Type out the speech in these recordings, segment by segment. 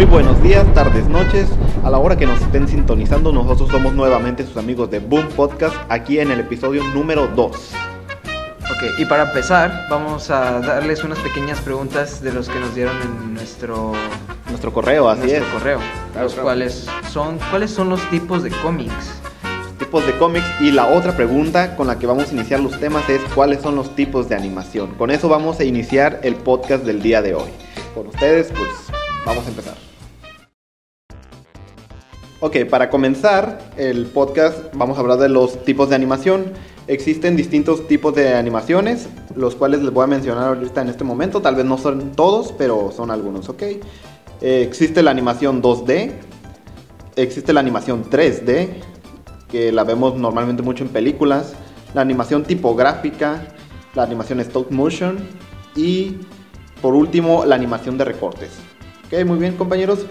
Muy buenos días, tardes, noches. A la hora que nos estén sintonizando, nosotros somos nuevamente sus amigos de Boom Podcast, aquí en el episodio número 2. Ok, y para empezar, vamos a darles unas pequeñas preguntas de los que nos dieron en nuestro, Nuestro correo, así nuestro es. correo. Claro, los claro. cuales son, ¿cuáles son los tipos de cómics? Tipos de cómics. Y la otra pregunta con la que vamos a iniciar los temas es cuáles son los tipos de animación. Con eso vamos a iniciar el podcast del día de hoy. Con ustedes, pues vamos a empezar. Ok, para comenzar el podcast vamos a hablar de los tipos de animación. Existen distintos tipos de animaciones, los cuales les voy a mencionar ahorita en este momento. Tal vez no son todos, pero son algunos, ¿ok? Eh, existe la animación 2D, existe la animación 3D, que la vemos normalmente mucho en películas, la animación tipográfica, la animación stop motion y por último la animación de recortes. Ok, muy bien compañeros.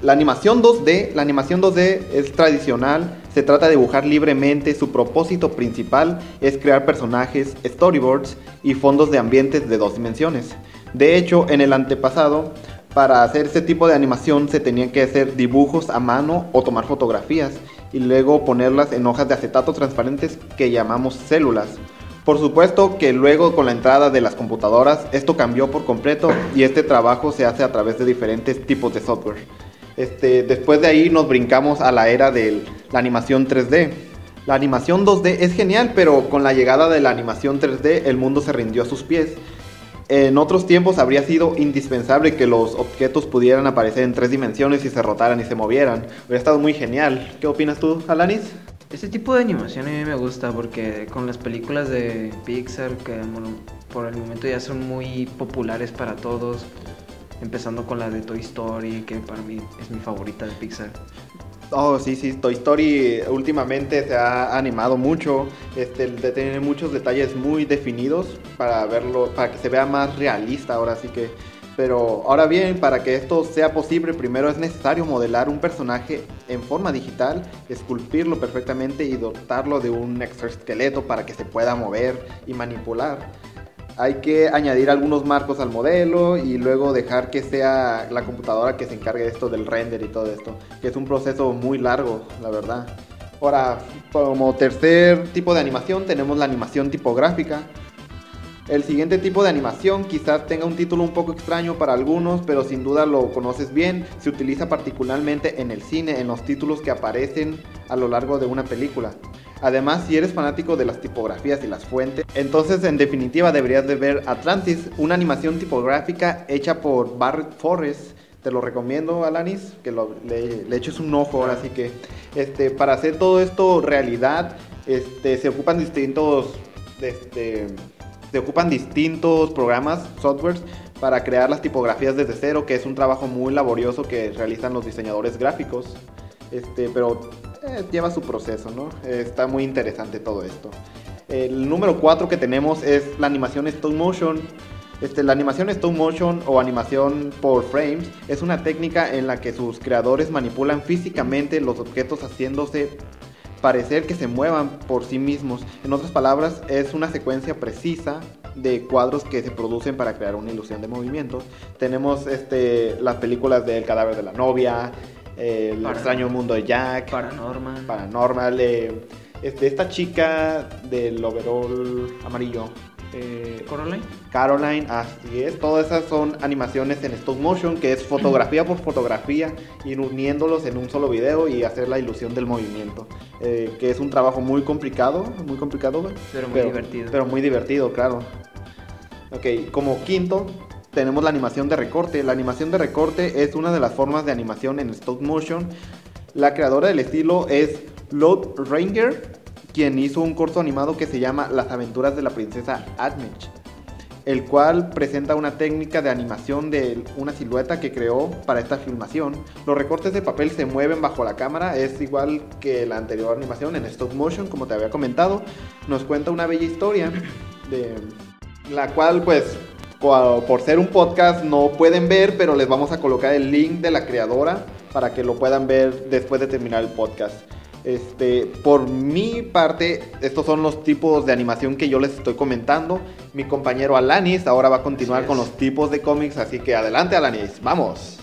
La animación 2D, la animación 2D es tradicional, se trata de dibujar libremente, su propósito principal es crear personajes, storyboards y fondos de ambientes de dos dimensiones. De hecho, en el antepasado, para hacer este tipo de animación se tenían que hacer dibujos a mano o tomar fotografías y luego ponerlas en hojas de acetato transparentes que llamamos células. Por supuesto que luego con la entrada de las computadoras esto cambió por completo y este trabajo se hace a través de diferentes tipos de software. Este, después de ahí nos brincamos a la era de la animación 3D. La animación 2D es genial, pero con la llegada de la animación 3D el mundo se rindió a sus pies. En otros tiempos habría sido indispensable que los objetos pudieran aparecer en tres dimensiones y se rotaran y se movieran. Hubiera estado muy genial. ¿Qué opinas tú, Alanis? Este tipo de animación a mí me gusta porque con las películas de Pixar, que por el momento ya son muy populares para todos, empezando con la de Toy Story, que para mí es mi favorita de Pixar. Oh, sí, sí, Toy Story últimamente se ha animado mucho, este, tiene muchos detalles muy definidos para verlo, para que se vea más realista ahora sí que. Pero ahora bien, para que esto sea posible, primero es necesario modelar un personaje en forma digital, esculpirlo perfectamente y dotarlo de un exoesqueleto para que se pueda mover y manipular. Hay que añadir algunos marcos al modelo y luego dejar que sea la computadora que se encargue de esto del render y todo esto, que es un proceso muy largo, la verdad. Ahora, como tercer tipo de animación tenemos la animación tipográfica. El siguiente tipo de animación quizás tenga un título un poco extraño para algunos, pero sin duda lo conoces bien. Se utiliza particularmente en el cine, en los títulos que aparecen a lo largo de una película. Además, si eres fanático de las tipografías y las fuentes, entonces en definitiva deberías de ver Atlantis, una animación tipográfica hecha por Barrett Forrest. Te lo recomiendo, Alanis, que le, le eches un ojo ahora sí que este, para hacer todo esto realidad, este, se ocupan distintos este, se ocupan distintos programas, softwares, para crear las tipografías desde cero, que es un trabajo muy laborioso que realizan los diseñadores gráficos. Este, pero eh, lleva su proceso, ¿no? Está muy interesante todo esto. El número 4 que tenemos es la animación stop motion. Este, la animación stop motion o animación por frames es una técnica en la que sus creadores manipulan físicamente los objetos haciéndose parecer que se muevan por sí mismos. En otras palabras, es una secuencia precisa de cuadros que se producen para crear una ilusión de movimiento. Tenemos este, las películas del cadáver de la novia, eh, el extraño mundo de Jack, Paranormal. Paranormal, eh, este, esta chica del overall amarillo. eh, Coraline. Caroline, así es. Todas esas son animaciones en stop motion, que es fotografía por fotografía, ir uniéndolos en un solo video y hacer la ilusión del movimiento. Eh, que es un trabajo muy complicado, muy complicado, Pero muy divertido. Pero muy divertido, claro. Ok, como quinto, tenemos la animación de recorte. La animación de recorte es una de las formas de animación en stop motion. La creadora del estilo es Lord Ranger, quien hizo un corto animado que se llama Las aventuras de la princesa Admech, el cual presenta una técnica de animación de una silueta que creó para esta filmación. Los recortes de papel se mueven bajo la cámara, es igual que la anterior animación en stop motion, como te había comentado. Nos cuenta una bella historia de la cual pues por ser un podcast no pueden ver, pero les vamos a colocar el link de la creadora para que lo puedan ver después de terminar el podcast. Este, por mi parte, estos son los tipos de animación que yo les estoy comentando. Mi compañero Alanis ahora va a continuar con los tipos de cómics, así que adelante Alanis, vamos.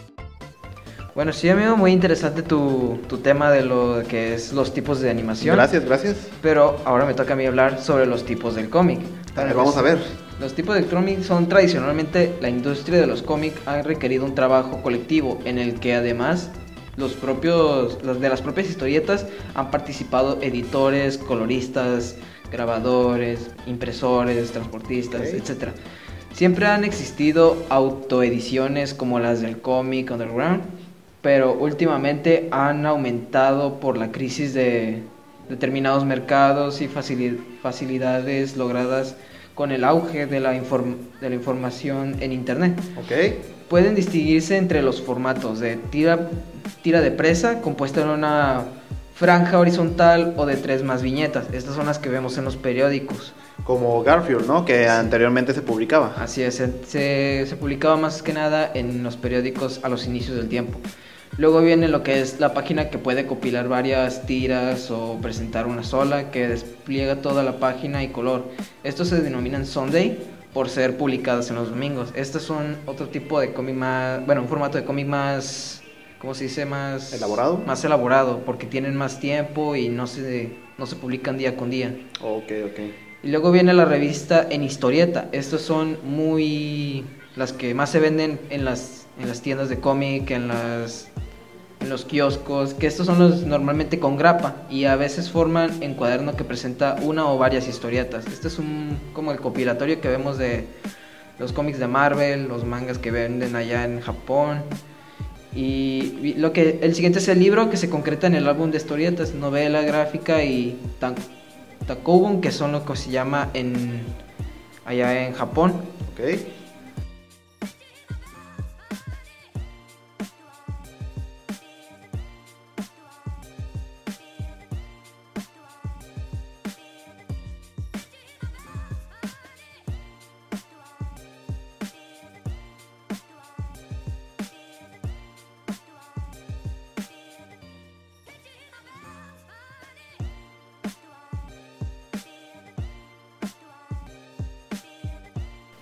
Bueno, sí, amigo, muy interesante tu, tu tema de lo que es los tipos de animación. Gracias, gracias. Pero ahora me toca a mí hablar sobre los tipos del cómic. A ver, vamos a ver. Los tipos de cómic son tradicionalmente la industria de los cómics ha requerido un trabajo colectivo en el que además los propios los de las propias historietas han participado editores, coloristas, grabadores, impresores, transportistas, etcétera. Siempre han existido autoediciones como las del cómic underground, pero últimamente han aumentado por la crisis de determinados mercados y facili- facilidades logradas con el auge de la, de la información en Internet. Ok. Pueden distinguirse entre los formatos de tira, tira de presa, compuesta en una franja horizontal o de tres más viñetas. Estas son las que vemos en los periódicos. Como Garfield, ¿no? Que anteriormente se publicaba. Así es, se, se- se publicaba más que nada en los periódicos a los inicios del tiempo. Luego viene lo que es la página que puede compilar varias tiras o presentar una sola que despliega toda la página y color. Estos se denominan Sunday por ser publicadas en los domingos. Estos son otro tipo de cómic más, bueno, un formato de cómic más, ¿cómo se dice? Más ¿Elaborado? Más elaborado porque tienen más tiempo y no se, no se publican día con día. Ok, ok. Y luego viene la revista en historieta. Estos son muy las que más se venden en las en las tiendas de cómic, en las en los kioscos, que estos son los normalmente con grapa y a veces forman en cuaderno que presenta una o varias historietas. Este es un como el compilatorio que vemos de los cómics de Marvel, los mangas que venden allá en Japón. Y lo que el siguiente es el libro que se concreta en el álbum de historietas, novela gráfica y tan, takobun, que son lo que se llama en allá en Japón. Ok.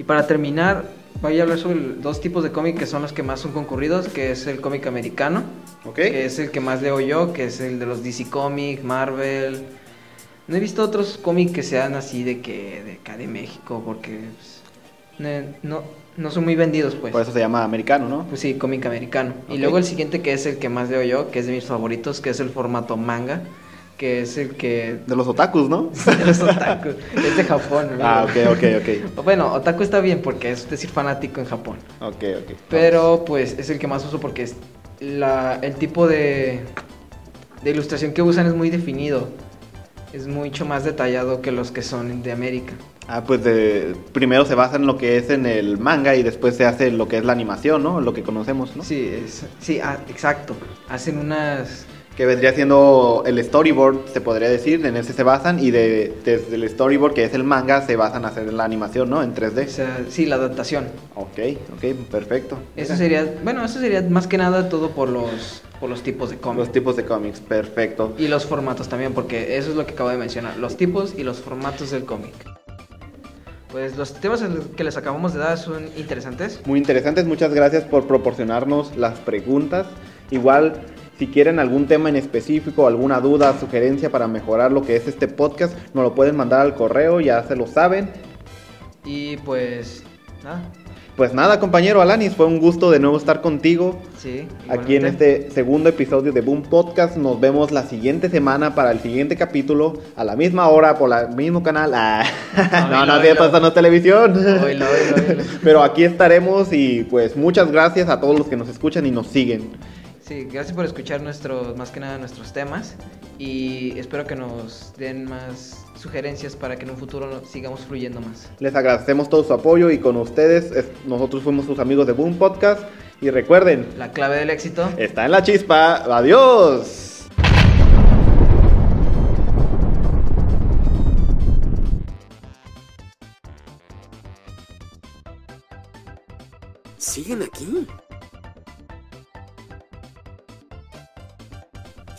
Y para terminar, voy a hablar sobre dos tipos de cómic que son los que más son concurridos, que es el cómic americano, Ok. que es el que más leo yo, que es el de los DC Comics, Marvel. No he visto otros cómics que sean así de que de acá de México, porque pues, no, no son muy vendidos, pues. Por eso se llama americano, ¿no? Pues sí, cómic americano. Y luego el siguiente que es el que más leo yo, que es de mis favoritos, que es el formato manga, que es el que... De los otakus, ¿no? de los otaku. es de Japón. amigo. ah, ok, ok, ok. Bueno, otaku está bien porque es decir fanático en Japón. Ok, ok. Pero pues es el que más uso porque es la, el tipo de, de ilustración que usan es muy definido. Es mucho más detallado que los que son de América. Ah, pues de, primero se basa en lo que es en el manga y después se hace lo que es la animación, ¿no? Lo que conocemos, ¿no? Sí, es, sí, ah, exacto. Hacen unas... Que vendría siendo el storyboard, se podría decir, en ese se basan y de, desde el storyboard, que es el manga, se basan a hacer la animación, ¿no? En O 3D. sea, sí, la adaptación. Ok, ok, perfecto. Eso sería, bueno, eso sería más que nada todo por los, por los tipos de cómics. Los tipos de cómics, perfecto. Y los formatos también, porque eso es lo que acabo de mencionar, los tipos y los formatos del cómic. Pues los temas que les acabamos de dar son interesantes. Muy interesantes, muchas gracias por proporcionarnos las preguntas. Igual, si quieren algún tema en específico, alguna duda, sugerencia para mejorar lo que es este podcast, nos lo pueden mandar al correo, ya se lo saben. Y pues, nada, Pues nada, compañero Alanis, fue un gusto de nuevo estar contigo sí. aquí en este segundo episodio de Boom Podcast. Nos vemos la siguiente semana para el siguiente capítulo, a la misma hora, por el mismo canal. Ah, no, no, esto no es televisión. Pero aquí estaremos y pues muchas gracias a todos los que nos escuchan y nos siguen. Sí, gracias por escuchar nuestros, más que nada nuestros temas. Y espero que nos den más sugerencias para que en un futuro sigamos fluyendo más. Les agradecemos todo su apoyo y con ustedes es- nosotros fuimos sus amigos de Boom Podcast y recuerden, La clave del éxito. está en la chispa. Adiós. ¿Siguen aquí?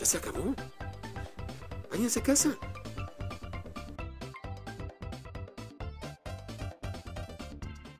Se acabó. Váyanse a casa.